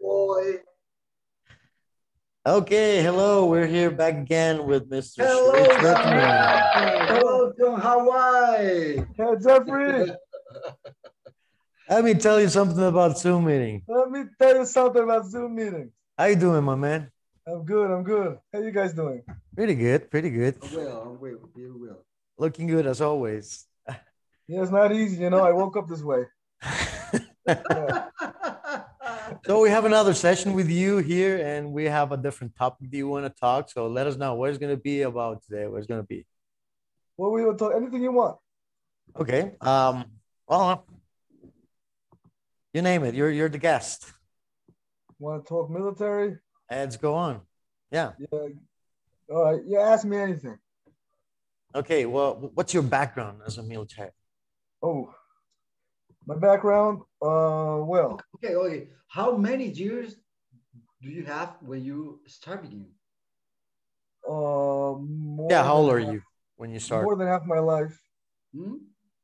boy. Okay, hello. We're here back again with Mr. Hello, Rich Jeffrey. Welcome, Hawaii. Hey, Jeffrey, Let me tell you something about Zoom meeting. let me tell you something about Zoom meetings. How you doing, my man? I'm good. I'm good. How you guys doing? Pretty good, pretty good. Well, I'm well, very well. Looking good as always. Yeah, it's not easy. You know, I woke up this way. Yeah. So we have another session with you here, and we have a different topic that you want to talk. So let us know what it's gonna be about today. What it's gonna be. What we will talk? Anything you want. Okay. Um. Well, you name it. You're you're the guest. Want to talk military? Let's go on. Yeah. Yeah. All right. Yeah. Ask me anything. Okay. Well, what's your background as a military? Oh, my background. Uh, well, okay, okay. How many years do you have when you started? You? uh, more Yeah. How old than are half- you when you start? More than half my life. Hmm?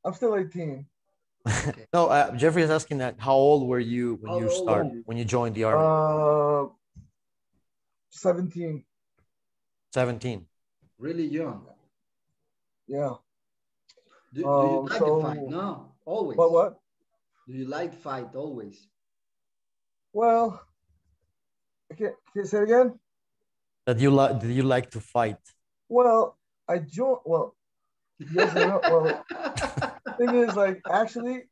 I'm still 18. No, uh, Jeffrey is asking that. How old were you when How you start you? when you joined the army? Uh, 17. Seventeen. Really young. Yeah. Do, do you Um, like so- to fight? No, always. But what? Do you like fight always? Well, okay. Can you say it again? That you like? Did you like to fight? Well, I joined. Well, yes no. Well, thing is, like, actually,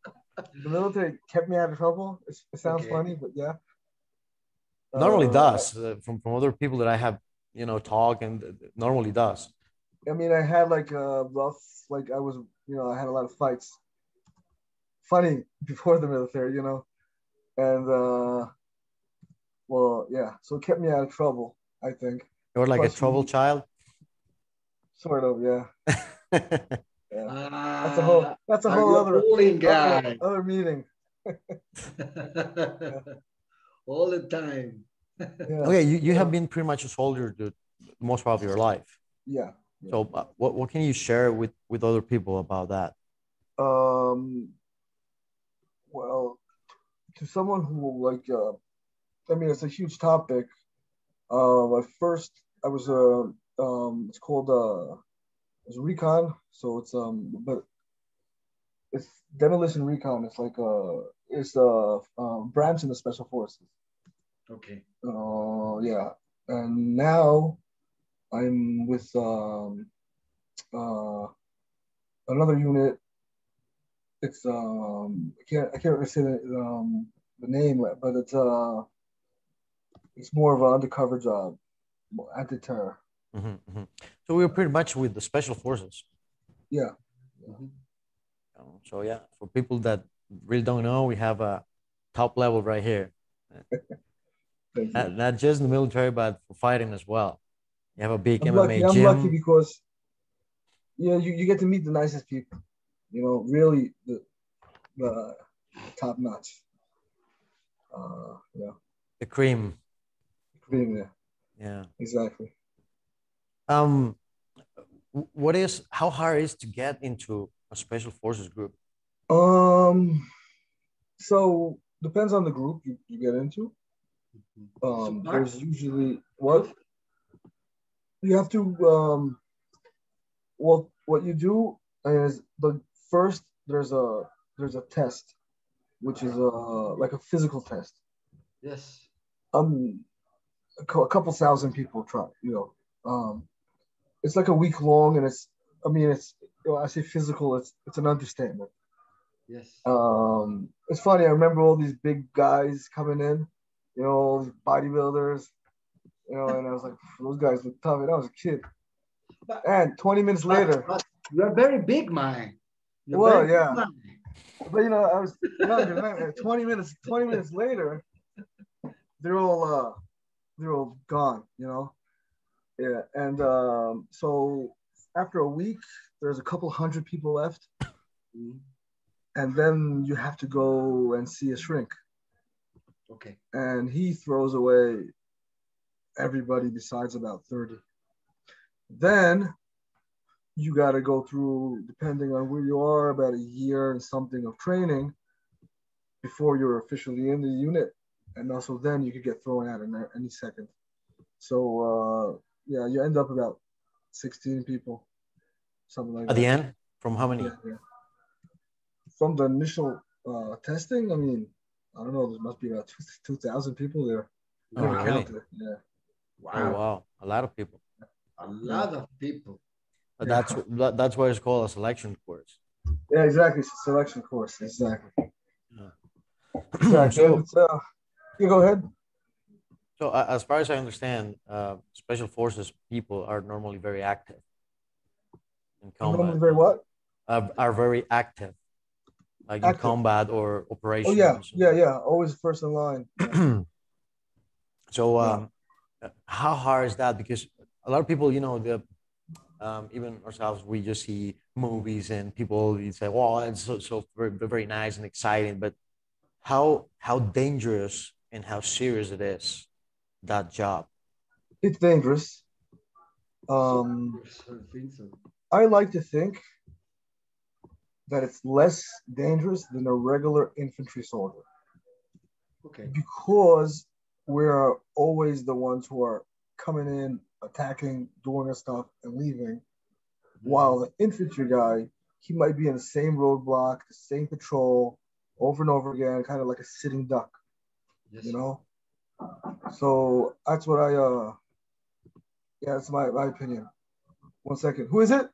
the military kept me out of trouble. It's, it sounds Okay. funny, but yeah. Normally Uh, does. Uh, from from other people that I have, you know, talk and uh, normally does. I mean, I had like a rough, like, I was, you know, I had a lot of fights. Funny before the military, you know, and uh, well, yeah. So it kept me out of trouble. I think, You're like a trouble you- child. sort of, yeah. Ah, That's a whole. That's a whole other bowling other, other meeting. all the time. Yeah. okay, you, you have been pretty much a soldier the most part of your life. Yeah. So uh, what what can you share with with other people about that? Um, well, to someone who like, uh, I mean, it's a huge topic. Uh, at first, I was uh, um, it's called uh, it's recon. So it's um, but it's demolition recon. It's like uh, it's a uh, branch in the special forces. Okay. Uh, yeah, and now I'm with um, uh, another unit. It's um, I can't I can't really say the, um, the name, but it's uh, it's more of an undercover job, anti-terror. Mhm, mhm. So we were pretty much with the special forces. Yeah, Mhm. Um, So yeah, for people that really don't know, we have a top level right here. Not, not just in the military, but for fighting as well. You have a big I'm MMA lucky. I'm gym. lucky because yeah, you, you get to meet the nicest people. You know, really the the top notch. Uh, yeah, the cream. yeah, Yeah. exactly. Um, what is how hard is to get into a special forces group? Um, so depends on the group you, you get into. Um, there's usually what you have to um. Well, what you do is the first there's a there's a test, which is a like a physical test. Yes. Um, a, cou- a couple thousand people try. You know, um, it's like a week long, and it's I mean it's you know, I say physical. It's it's an understatement. Yes. Um, it's funny. I remember all these big guys coming in, you know, all these bodybuilders, you know, and I was like, those guys look tough. And I was a kid. But- And 20 minutes later, But you're very big, man. Well, yeah. but you know, I was younger. than 20 minutes, 20 minutes later, they're all uh, they're all gone. You know, yeah. And um, so after a week, there's a couple hundred people left, and then you have to go and see a shrink. Okay. and he throws away everybody besides about 30. Then you got to go through, depending on where you are, about a year and something of training before you're officially in the unit. and also then you could get thrown out in any second. So uh, yeah, you end up about 16 people, something like At that. At the end, from how many? Yeah, yeah. From the initial uh, testing, I mean, I don't know, there must be about 2,000 people there. Oh, really? counted it, Yeah. Oh, wow. A lot of people. A lot of people. But Yeah. that's that, that's why it's called a selection course. Yeah, exactly. It's a selection course. Exactly. Yeah. Exactly. So- you go ahead. So uh, as far as I understand, uh, special forces people are normally very active in Normally combat. very what? Uh, are very active, like in combat or operations. Oh yeah, yeah, yeah. Always first in line. so um, uh, how hard is that? Because a lot of people, you know, the um, even ourselves, we just see movies and people you say, "Well, it's so so very very nice and exciting," but how how dangerous and how serious it is that job? It's dangerous. Um, I. I like to think that it's less dangerous than a regular infantry soldier Okay. because we're always the ones who are coming in, attacking, doing our stuff, and leaving. While the infantry guy, he might be in the same roadblock, the same patrol over and over again, kind of like a sitting duck, Yes. you know? So that's what I, uh, yeah, that's my, my opinion. One second. Who is it?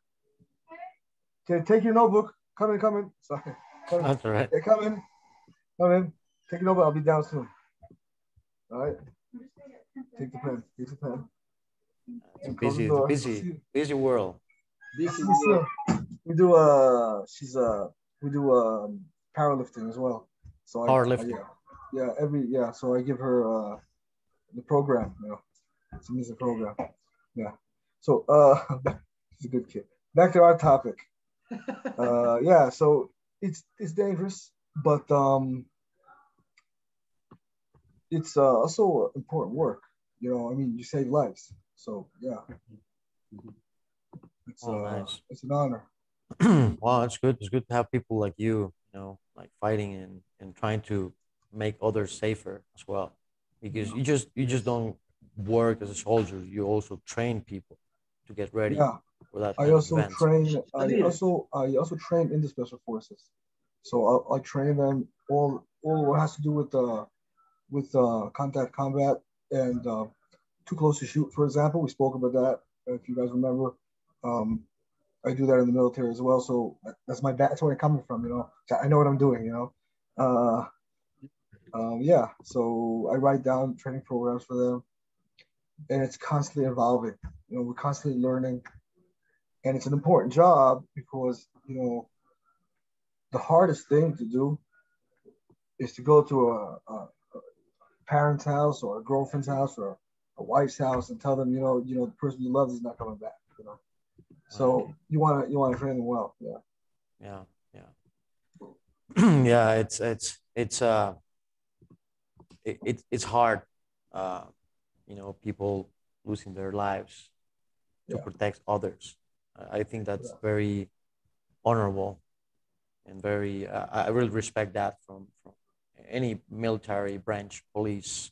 Okay, take your notebook. Come in, come in. Sorry. Come in. That's all right. Hey, come in. Come in. Take your notebook. I'll be down soon. All right. Take the pen. Take the pen. It's a And close the busy, busy, See- busy world. This is see, see, We do a, she's a, we do a powerlifting as well. So I, Powerlifting. I- yeah, yeah, every yeah. So I give her uh the program, you know. It's a music program. Yeah. So uh she's a good kid. Back to our topic. Uh yeah, so it's it's dangerous, but um it's uh, also important work. You know, I mean, you save lives. So yeah, it's Oh, uh, nice. it's an honor. wow, it's good. It's good to have people like you, you know, like fighting and, and trying to make others safer as well. Because you just you just don't work as a soldier. You also train people to get ready Yeah, for that. I also events. train. I also I also train in the special forces. So I, I train them all all what has to do with uh with uh contact combat and uh, too close to shoot. For example, we spoke about that. If you guys remember, um, I do that in the military as well. So that's my. That's where I'm coming from. You know, I know what I'm doing. You know, uh, um, yeah. So I write down training programs for them, and it's constantly evolving. You know, we're constantly learning, and it's an important job because you know the hardest thing to do is to go to a, a parent's house or a girlfriend's house or a wife's house and tell them, you know, you know, the person you love is not coming back. You know, so you want to you want to train them well. Yeah. Yeah, yeah, yeah. It's it's it's uh, it, it it's hard. Uh, you know, people losing their lives to Yeah. protect others. I I think that's Yeah. very honorable and very. Uh, I really respect that from from any military branch, police,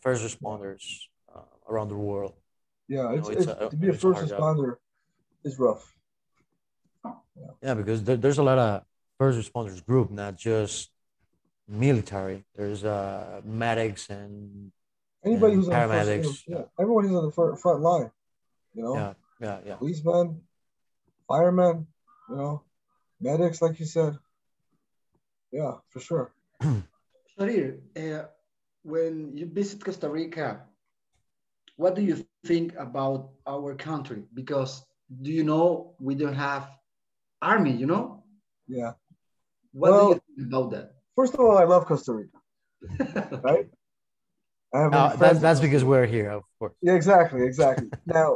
first responders uh, around the world. Yeah, You it's, know, it's, it's a- to be a it's a first hard job. responder is rough. Yeah, because there, there's a lot of first responders group, not just military. There's uh, medics and Anybody And who's on the first, paramedics, yeah, yeah. everyone who's on the front, front line, you know, yeah, yeah, yeah. policemen, firemen, you know, medics, like you said. Yeah, for sure. Sharir, uh, when you visit Costa Rica, what do you think about our country? Because do you know we don't have army, you know? Yeah. What Well- do you think about that? First of all, I love Costa Rica, right? I have Uh, friends that, in that's because we're here, of course. Yeah, exactly, exactly. now,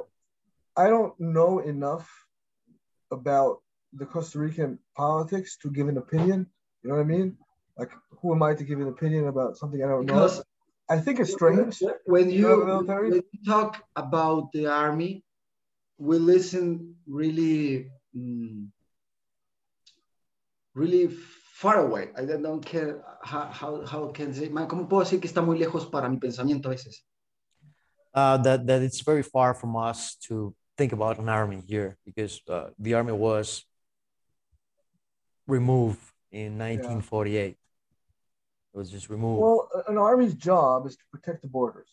I don't know enough about the Costa Rican politics to give an opinion. You know what I mean? Like, who am I to give an opinion about something I don't because know? I think it's strange. when You you military? when you talk about the army, we listen really, mm, really far away. I don't care how, how, how can say, ¿cómo puedo decir que está muy lejos para mi pensamiento a veces? Uh, that, that it's very far from us to think about an army here because uh, the army was removed in 1948. Yeah. It was just removed. Well, an army's job is to protect the borders.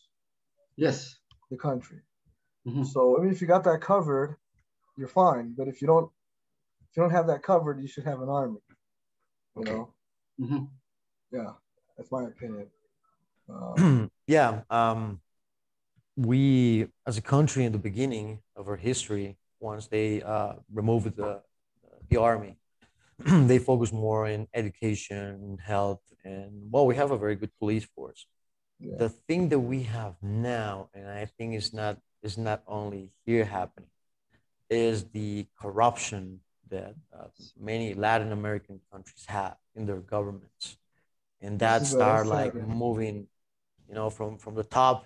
Yes. The country. Mm-hmm. So I mean, if you got that covered, you're fine. But if you don't, if you don't have that covered, you should have an army. You okay. know. Mm-hmm. Yeah, that's my opinion. Um, yeah. Um, we, as a country, in the beginning of our history, once they uh, removed the the army, they focus more in education, health, and well, we have a very good police force. Yeah. The thing that we have now, and I think is not is not only here happening, is the corruption that uh, many Latin American countries have in their governments, and that start like moving, you know, from from the top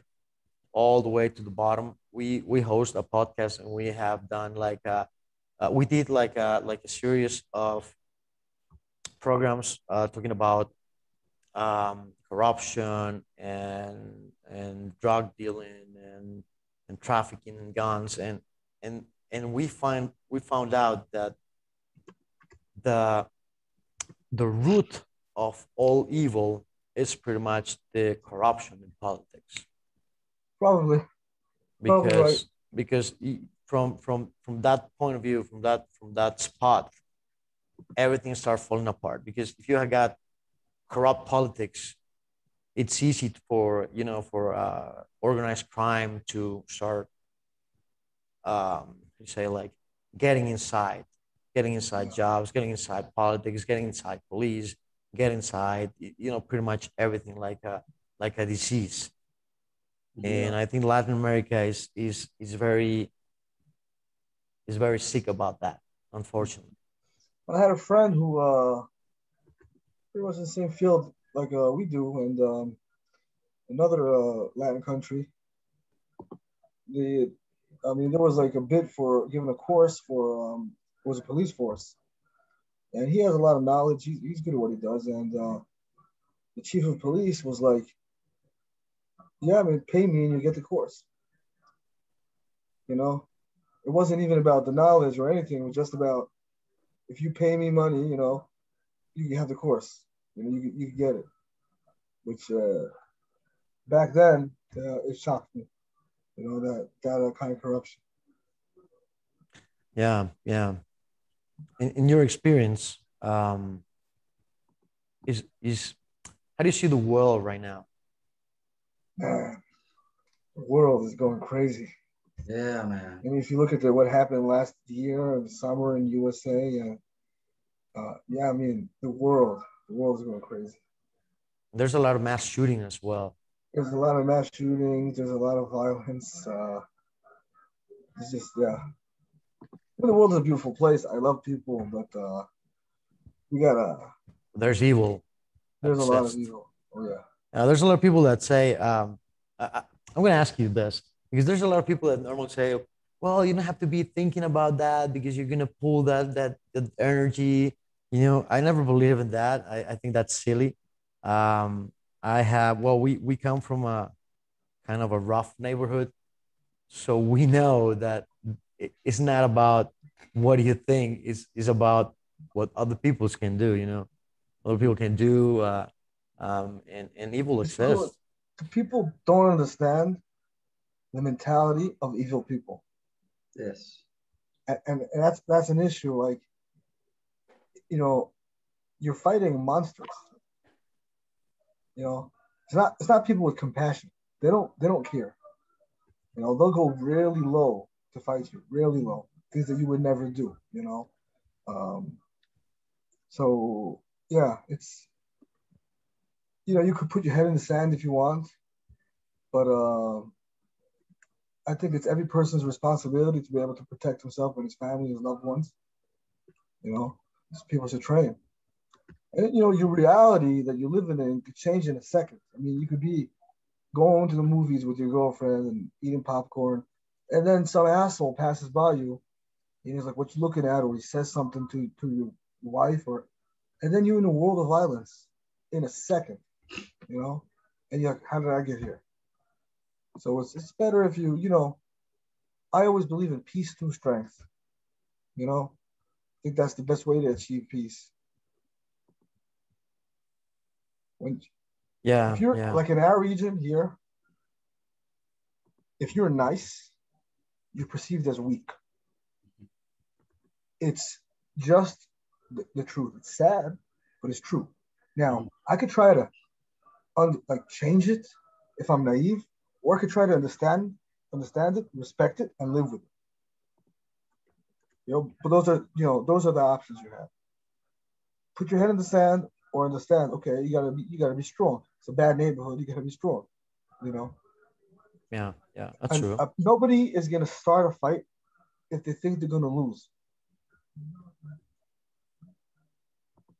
all the way to the bottom. We we host a podcast and we have done like a, uh, we did like a like a series of programs uh, talking about um, corruption and and drug dealing and and trafficking and guns. And and and we find we found out that the the root of all evil is pretty much the corruption in politics. Probably. Because probably right. because from from from that point of view from that from that spot everything starts falling apart. Because if you have got corrupt politics it's easy for you know for uh, organized crime to start um, you say like getting inside getting inside jobs getting inside politics getting inside police get inside you know pretty much everything like a like a disease. Yeah. and i think latin america is is is very is very sick about that unfortunately i had a friend who uh pretty much in the same field like uh, we do, and um, another uh, Latin country. The, I mean, there was like a bid for giving a course for um, was a police force, and he has a lot of knowledge. He's, he's good at what he does, and uh, the chief of police was like, "Yeah, I mean, pay me and you get the course." You know, it wasn't even about the knowledge or anything. It was just about if you pay me money, you know, you have the course. You know, you you get it, which uh, back then uh, it shocked me. You know that that uh, kind of corruption. Yeah, yeah. In, in your experience, um, is is how do you see the world right now? Man, the world is going crazy. Yeah, man. I mean, if you look at the, what happened last year, the summer in USA, and uh, yeah, I mean, the world the world's going crazy. There's a lot of mass shooting as well. There's a lot of mass shootings. There's a lot of violence. Uh, it's just yeah. The world is a beautiful place. I love people, but uh, we gotta. There's evil. There's a lot of evil. Oh yeah. Uh, there's a lot of people that say, um, I, I'm going to ask you this because there's a lot of people that normally say, well, you don't have to be thinking about that because you're going to pull that, that, that energy you know, I never believe in that. I, I think that's silly. Um, I have, well, we, we come from a kind of a rough neighborhood. So we know that it's not about what you think, it's, it's about what other people can do, you know, other people can do. Uh, um, and, and evil exists. People don't understand the mentality of evil people. Yes. And, and, and that's that's an issue. Like you know, you're fighting monsters. You know, it's not it's not people with compassion. They don't they don't care. You know, they'll go really low to fight you, really low, things that you would never do. You know, um, so yeah, it's you know you could put your head in the sand if you want, but uh, I think it's every person's responsibility to be able to protect himself and his family, his loved ones. You know, people should train. And you know, your reality that you're living in could change in a second. I mean, you could be going to the movies with your girlfriend and eating popcorn, and then some asshole passes by you, and he's like, "What you looking at?" Or he says something to to your wife, or and then you're in a world of violence in a second, you know, and you're like, how did I get here? So it's, it's better if you, you know, I always believe in peace through strength. You know, I think that's the best way to achieve peace. When Yeah. if you're yeah. like in our region here, if you're nice, you're perceived as weak. It's just the, the truth. It's sad, but it's true. Now, mm. I could try to un, like change it if I'm naive, or could try to understand, understand it, respect it, and live with it. You know, but those are you know those are the options you have. Put your head in the sand, or understand. Okay, you gotta be you gotta be strong. It's a bad neighborhood. You gotta be strong. You know, yeah. Yeah. That's and, true. uh, nobody is gonna start a fight if they think they're gonna lose.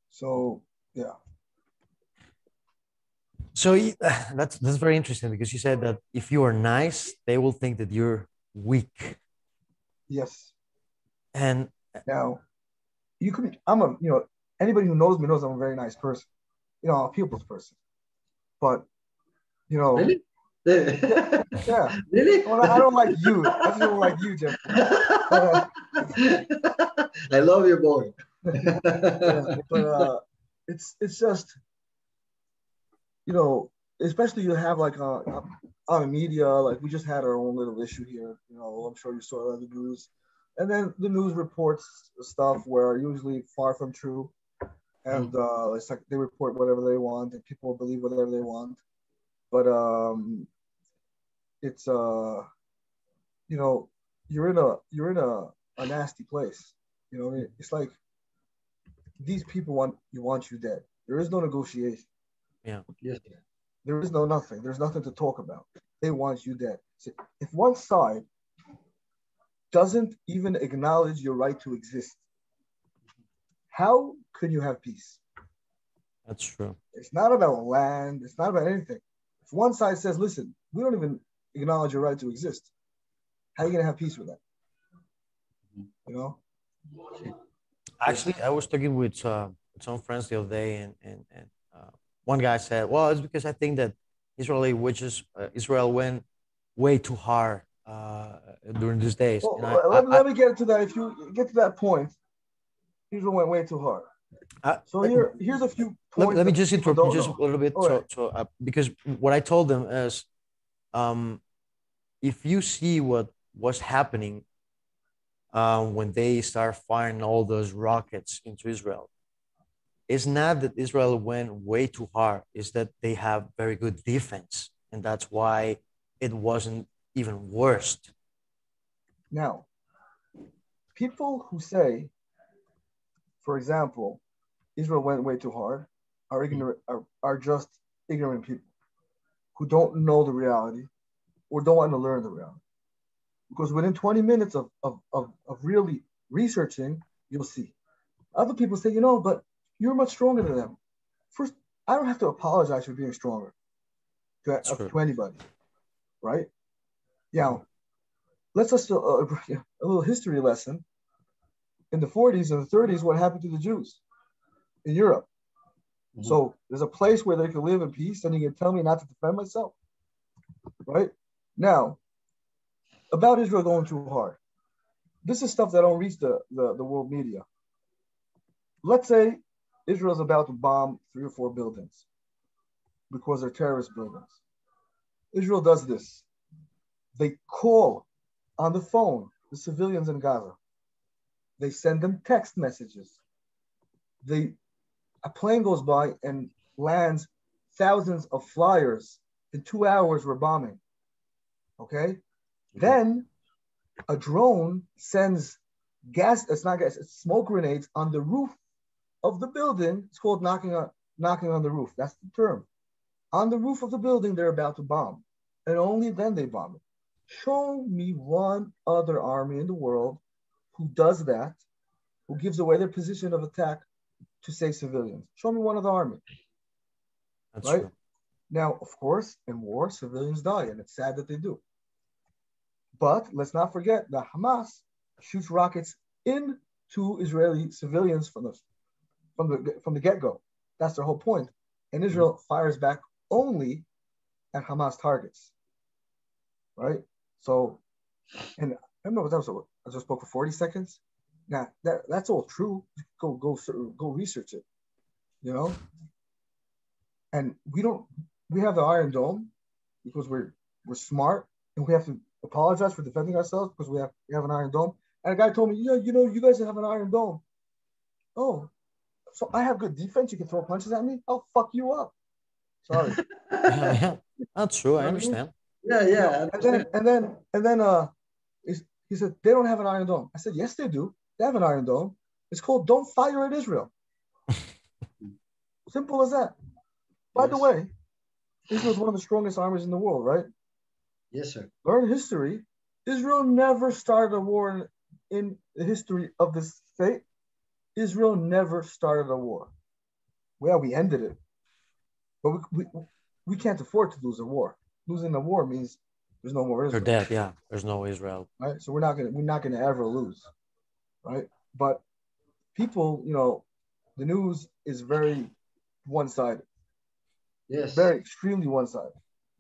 So yeah, So that's that's very interesting because you said that if you are nice, they will think that you're weak. yes. And Now, you could. I'm a. You know, anybody who knows me knows I'm a very nice person. You know, I'm a people's person. But, you know, Really? yeah. really? Well, I don't like you. I just don't like you, Jeff. I love you, boy. Yeah, but uh, it's it's just, you know, especially you have like uh, on the media, like we just had our own little issue here. You know, I'm sure you saw it on the news, and then the news reports stuff where usually far from true, and uh, it's like they report whatever they want, and people believe whatever they want, but um, it's uh, you know, you're in a you're in a, a nasty place. You know, it's like these people want you want you dead. There is no negotiation. Yes. There is no nothing. There's nothing to talk about. They want you dead. So if one side doesn't even acknowledge your right to exist, how can you have peace? that's true. It's not about land. It's not about anything. If one side says, "Listen, we don't even acknowledge your right to exist," how are you gonna have peace with that? You know? Actually, I was talking with, uh, some friends the other day, and and, and one guy said, "Well, it's because I think that Israeli witches, uh, Israel went way too hard uh, during these days." Well, I- let, I- let me get to that. If you get to that point, Israel went way too hard. I- So here, here's a few let, let me just interrupt you just know. a little bit so, right. so uh, because what i told them is um, if you see what was happening uh, when they start firing all those rockets into israel it's not that israel went way too hard it's that they have very good defense and that's why it wasn't even worse Now, people who say, for example, Israel went way too hard, are ignorant, are, are just ignorant people who don't know the reality or don't want to learn the reality. Because within 20 minutes of, of, of, of really researching, you'll see. Other people say, you know, but you're much stronger than them. First, I don't have to apologize for being stronger to, uh, to anybody, right? Yeah. Let's just uh, a little history lesson. In the 40s and the 30s, what happened to the Jews in Europe? Mhm. So there's a place where they can live in peace, and you can tell me not to defend myself, right? Now, about Israel going too hard. This is stuff that don't reach the, the, the world media. Let's say Israel's about to bomb three or four buildings because they're terrorist buildings. Israel does this. They call on the phone the civilians in Gaza. They send them text messages. They a plane goes by and lands thousands of flyers. In two hours, we're bombing. Okay? Mm-hmm. Then a drone sends gas, it's not gas, it's smoke grenades on the roof of the building. It's called knocking on knocking on the roof. That's the term. On the roof of the building, they're about to bomb. And only then they bomb it. Show me one other army in the world who does that, who gives away their position of attack to save civilians. Show me one other army. that's Right. true Now, of course, in war, civilians die, and it's sad that they do. But let's not forget that Hamas shoots rockets into Israeli civilians from the from the from the get go. That's their whole point. And Israel mm-hmm. fires back only at Hamas targets, right? So, and I remember that was I just spoke for forty seconds. Now that that's all true. Go go go research it. You know, and we don't. We have the Iron Dome because we're we're smart and we have to apologize for defending ourselves because we have we have an Iron Dome. And a guy told me, yeah, you know, you guys have an Iron Dome. Oh, so I have good defense. You can throw punches at me. I'll fuck you up. Sorry. yeah, yeah. That's true. I understand. Yeah, yeah. And then and then and then uh he said they don't have an iron dome. I said, yes, they do. They have an iron dome. It's called Don't Fire at Israel. Simple as that. By yes. the way, Israel is one of the strongest armies in the world, right? Yes, sir. Learn history. Israel never started a war in, in the history of this state. Israel never started a war. Well, we ended it. But we, we, we can't afford to lose a war. Losing a war means there's no more Israel. They're dead, yeah. There's no Israel. Right. So we're not gonna we're not gonna ever lose. Right. But people, you know, the news is very one-sided. Yes. Very extremely one-sided.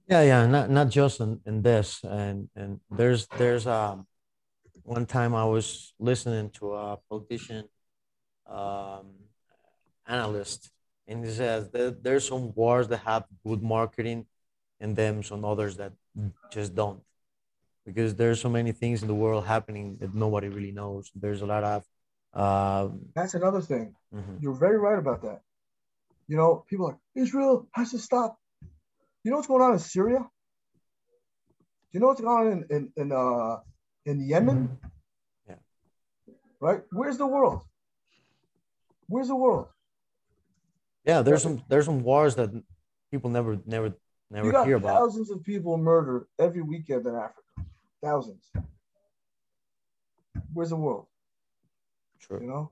Yeah, yeah, not not just in, in this. And and there's there's um one time I was listening to a politician um analyst. And he says that there's some wars that have good marketing and then some others that just don't. Because there's so many things in the world happening that nobody really knows. There's a lot of um, that's another thing. Mm-hmm. you're very right about that. You know people like israel has to stop. You know what's going on in syria? Do you know what's going on in in, in uh in yemen? Yeah. Right? Where's the world where's the world yeah there's some there's some wars that people never never Never you got hear about. Thousands of people murdered every weekend in Africa. Thousands. Where's the world? True. You know,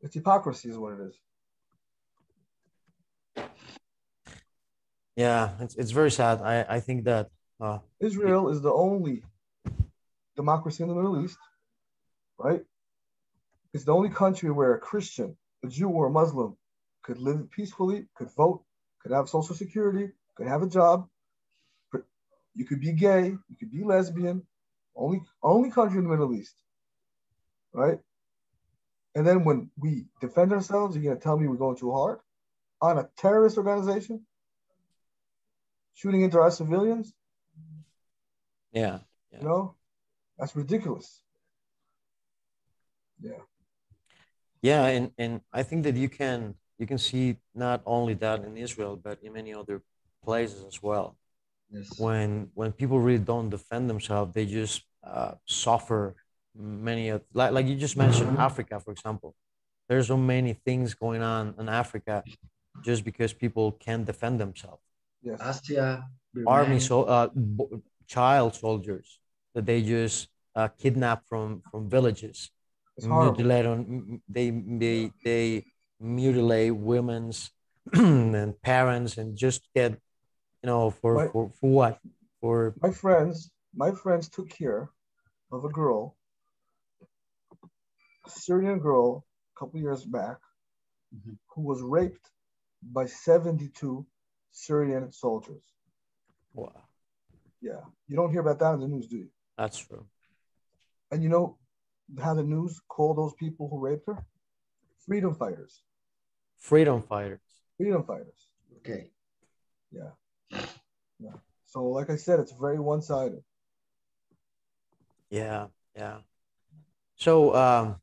it's hypocrisy, is what it is. Yeah, it's, it's very sad. I, I think that uh, Israel is the only democracy in the Middle East, right? It's the only country where a Christian, a Jew, or a Muslim could live peacefully, could vote, could have social security, could have a job. You could be gay, you could be lesbian, only only country in the Middle East. Right? And then when we defend ourselves, you're gonna tell me we're going too hard on a terrorist organization, shooting into our civilians. Yeah. yeah. You know, that's ridiculous. Yeah. Yeah, and, and I think that you can you can see not only that in Israel, but in many other places as well. Yes. When when people really don't defend themselves, they just uh, suffer many of like like you just mentioned mm-hmm. Africa, for example. There's so many things going on in Africa just because people can't defend themselves. Yes. Asia, army so uh, child soldiers that they just uh, kidnap from from villages mutilate on they they they mutilate women's and parents and just get you know, for, my, for, for what? For my friends, my friends took care of a girl, a Syrian girl, a couple years back, mm-hmm. who was raped by 72 Syrian soldiers. Wow. Yeah. You don't hear about that in the news, do you? That's true. And you know how the news call those people who raped her? Freedom fighters. Freedom fighters. Freedom fighters. Okay. Yeah. Yeah. So, like I said, it's very one sided. Yeah. Yeah. So, um,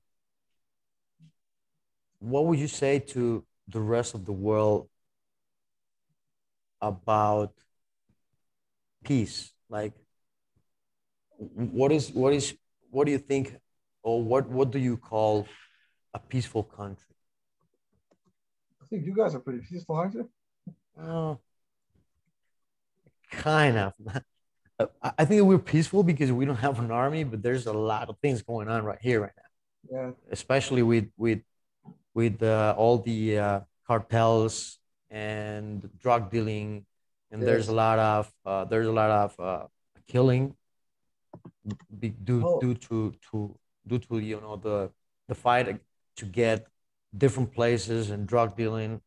what would you say to the rest of the world about peace? Like, what is what is what do you think, or what what do you call a peaceful country? I think you guys are pretty peaceful, aren't you? Uh, kind of. I think we're peaceful because we don't have an army, but there's a lot of things going on right here, right now. Yeah. Especially with with with uh, all the uh, cartels and drug dealing, and there's a lot of uh, there's a lot of uh, killing due oh. due to to due to you know the the fight to get different places and drug dealing,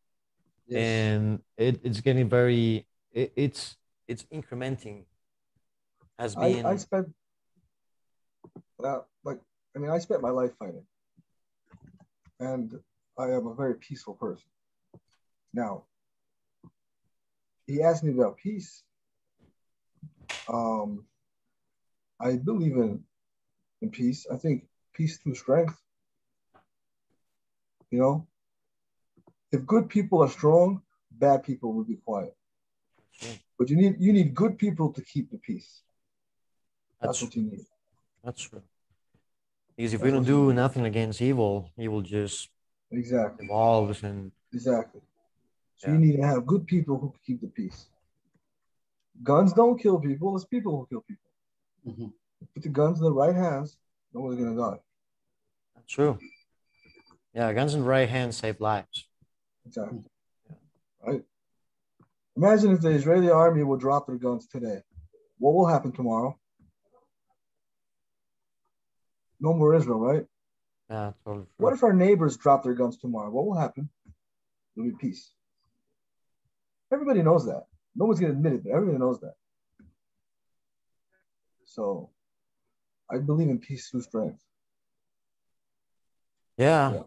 Yes. and it, it's getting very it, it's it's incrementing. Has I, been I spent, uh, like, I mean, I spent my life fighting, and I am a very peaceful person. Now, he asked me about peace. Um, I believe in in peace. I think peace through strength. You know, if good people are strong, bad people will be quiet. But you need you need good people to keep the peace. That's, that's what you need. that's true. Because if That's we don't do nothing against evil, evil just Exactly. evolves and Exactly. So Yeah. you need to have good people who can keep the peace. Guns don't kill people, it's people who kill people. Mhm. Put the guns in the right hands, no one's gonna die. true. Yeah, guns in the right hands save lives. Exactly. Right? Imagine if the Israeli army would drop their guns today. What will happen tomorrow? No more Israel, right? Yeah, totally. True. What if our neighbors drop their guns tomorrow? What will happen? There'll be peace. Everybody knows that. No one's gonna admit it, but everybody knows that. So I believe in peace through strength. Yeah, Yeah.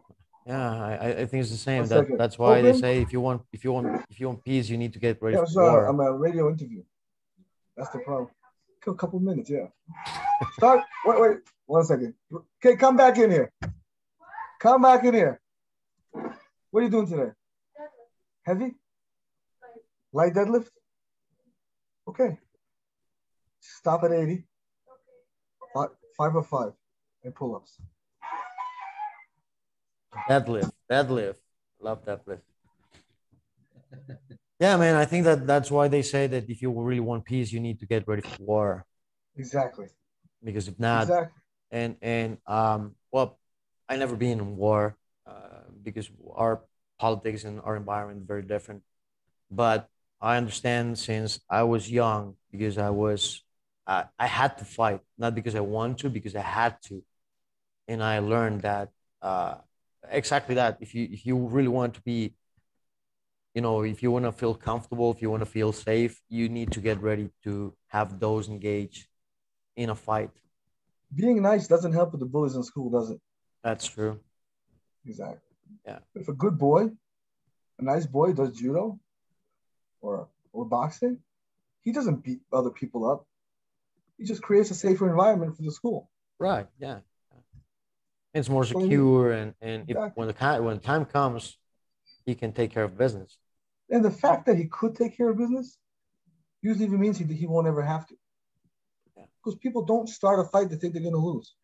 yeah, I, I- think it's the same. One That, second. that's why they say if you want if you want if you want peace, you need to get ready Yeah, for war. I'm a radio interview. That's the problem. A couple minutes, yeah. Start. Wait, wait. One second. Okay, come back in here. Come back in here. What are you doing today? Heavy? Light deadlift? Okay. Stop at 80. Five, five or five. And pull ups. Deadlift, deadlift, love deadlift. Yeah, man, I think that that's why they say that if you really want peace, you need to get ready for war. Exactly. Because if not, exactly. and and um, well, I never been in war uh, because our politics and our environment very different. But I understand since I was young because I was I, I had to fight, not because I want to, because I had to, and I learned that uh, exactly that. If you if you really want to be, you know, if you want to feel comfortable, if you want to feel safe, you need to get ready to have those engaged in a fight. Being nice doesn't help with the bullies in school, does it? That's true. Exactly. Yeah. If a good boy, a nice boy does judo or or boxing, he doesn't beat other people up. He just creates a safer environment for the school. Right. Yeah. It's more So secure, and and if, Exactly. when the time when time comes, he can take care of business. And the fact that he could take care of business usually even means he, he won't ever have to. Yeah. Because people don't start a fight they think they're going to lose.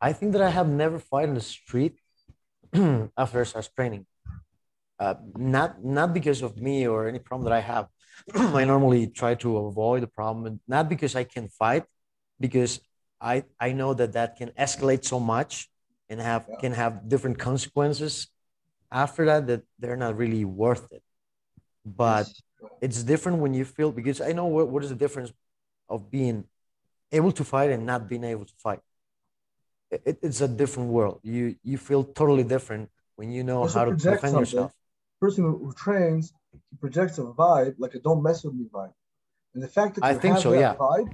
I think that I have never fought in the street after I started training. Uh, not not because of me or any problem that I have. I normally try to avoid the problem, not because I can fight, because I I know that that can escalate so much and have Yeah. can have different consequences after that that they're not really worth it. But Yes. it's different when you feel because I know what, what is the difference of being able to fight and not being able to fight. It, it's a different world. You you feel totally different when you know how to defend yourself. Person who trains he projects a vibe like a "don't mess with me" vibe, and the fact that I you think have so, that yeah. vibe,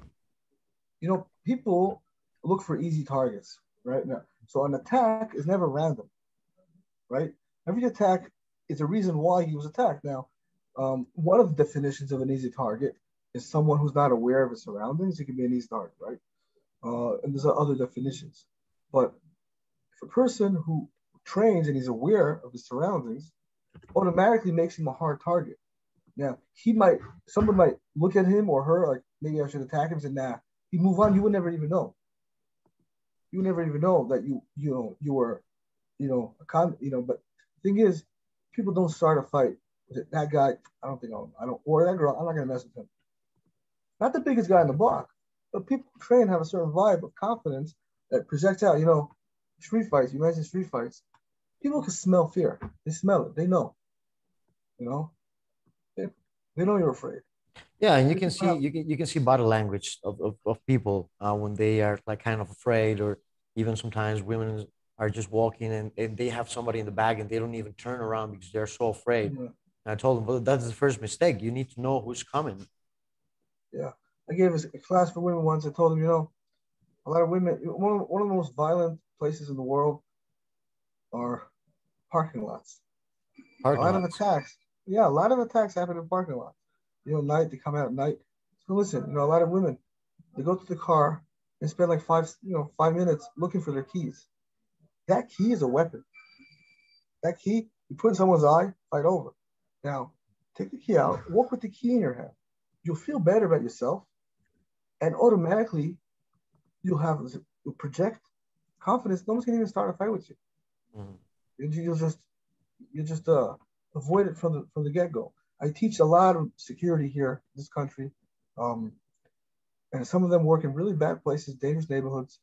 you know, people look for easy targets, right? Now, so an attack is never random, right? Every attack is a reason why he was attacked. Now, um, one of the definitions of an easy target is someone who's not aware of his surroundings. It can be an easy target, right? Uh, and there's other definitions, but if a person who trains and he's aware of his surroundings, automatically makes him a hard target. Now he might, someone might look at him or her like maybe I should attack him. Say, nah, he move on. You would never even know. You would never even know that you you know you were, you know, a con, you know. But thing is, people don't start a fight. That guy, I don't think I'll, I don't, or that girl, I'm not gonna mess with him. Not the biggest guy in the block, but people train have a certain vibe of confidence that projects out. You know, street fights. You mentioned street fights. People can smell fear. They smell it. They know. You know, they, they know you're afraid. Yeah, and you can see you can you can see body language of, of, of people uh, when they are like kind of afraid or even sometimes women are just walking and, and they have somebody in the back and they don't even turn around because they're so afraid. Yeah. And I told them, well, that's the first mistake. You need to know who's coming. Yeah. I gave a class for women once. I told them, you know, a lot of women, one of, one of the most violent places in the world are parking lots. Parking a lot lots. of attacks. Yeah, a lot of attacks happen in parking lots. You know, night, they come out at night. So listen, you know, a lot of women, they go to the car and spend like five, you know, five minutes looking for their keys. That key is a weapon. That key, you put in someone's eye, fight over. Now, take the key out, walk with the key in your hand. You'll feel better about yourself, and automatically, you'll have you'll project confidence. No one's gonna even start a fight with you. Mhm. You- You'll just you just uh avoid it from the from the get go. I teach a lot of security here in this country, um, and some of them work in really bad places, dangerous neighborhoods,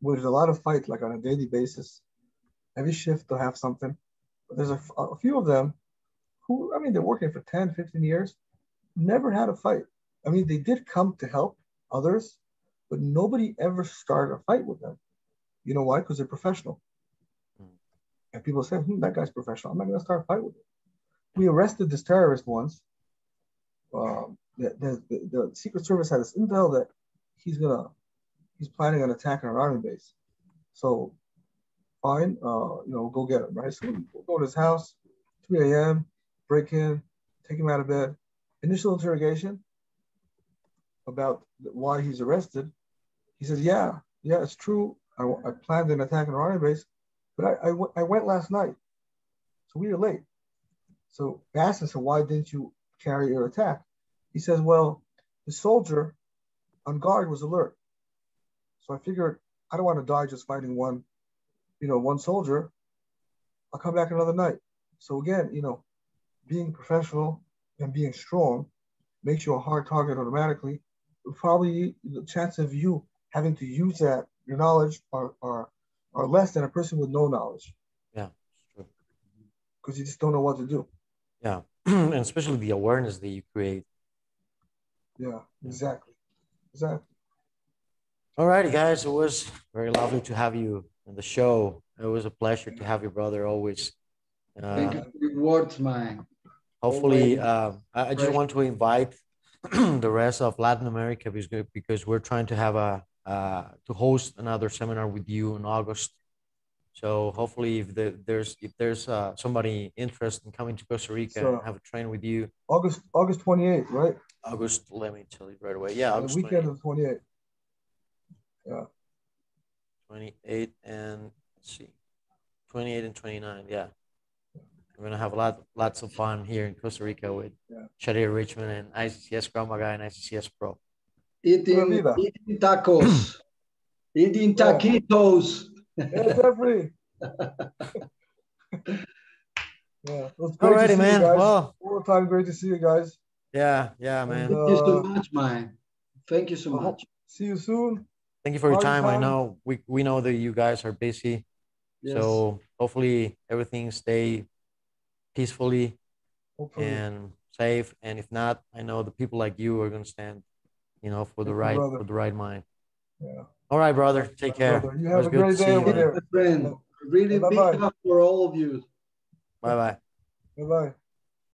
where there's a lot of fight, like on a daily basis. Every shift they'll have something. But there's a few of them who, I mean, they're working for 10, 15 years, never had a fight. I mean, they did come to help others, but nobody ever started a fight with them. You know why? Because they're professional. And people say, hmm, that guy's professional. I'm not going to start a fight with him. We arrested this terrorist once. Um, the, the, the, the Secret Service had this intel that he's gonna, he's planning an attack on our army base. So, fine, uh, you know, go get him, right? So we'll go to his house, 3 a.m., break in, take him out of bed. Initial interrogation about why he's arrested. He says, yeah, yeah, it's true. I, I planned an attack on our army base, but I, I, went last night. So we were late. So I asked him, so why didn't you carry your attack? He says, well, the soldier on guard was alert. So I figured I don't want to die just fighting one, you know, one soldier. I'll come back another night. So again, you know, being professional and being strong makes you a hard target automatically. Probably the chance of you having to use that your knowledge are are, are less than a person with no knowledge Yeah, true. because you just don't know what to do. Yeah. and especially the awareness that you create. Yeah, exactly, exactly. All righty, guys. It was very lovely to have you on the show. It was a pleasure to have your brother always. Thank Uh, you for your words, man. hopefully, uh, I, I just want to invite the rest of Latin America because, because we're trying to have a uh, to host another seminar with you in August. So hopefully, if the, there's if there's uh, somebody interested in coming to Costa Rica So- and have a train with you, August August 28th, right? August. Let me tell you right away. Yeah, the August weekend of the 28th. 28 and let's see 28 and 29 yeah we're gonna have a lot lots of fun here in costa rica with Yeah. Shadia richmond and iccs Krav Maga and iccs pro Eating, vida. eating tacos, eating Yeah. taquitos. Hey, Jeffrey. yeah, it was great to alrighty see you man guys. well All the time, great to see you guys. yeah yeah man And, Thank you so Uh, much, man. Thank you so I much. See you soon. thank you for your party time i know we, we know that you guys are busy Yes. so hopefully everything stay peacefully Hopefully. and safe and if not i know the people like you are gonna stand you know for the Thank you, right brother. for the right mind Yeah. all right brother take care Brother, you have a good great day you, over there. Friend, really big Bye-bye. up for all of you. bye bye Bye bye.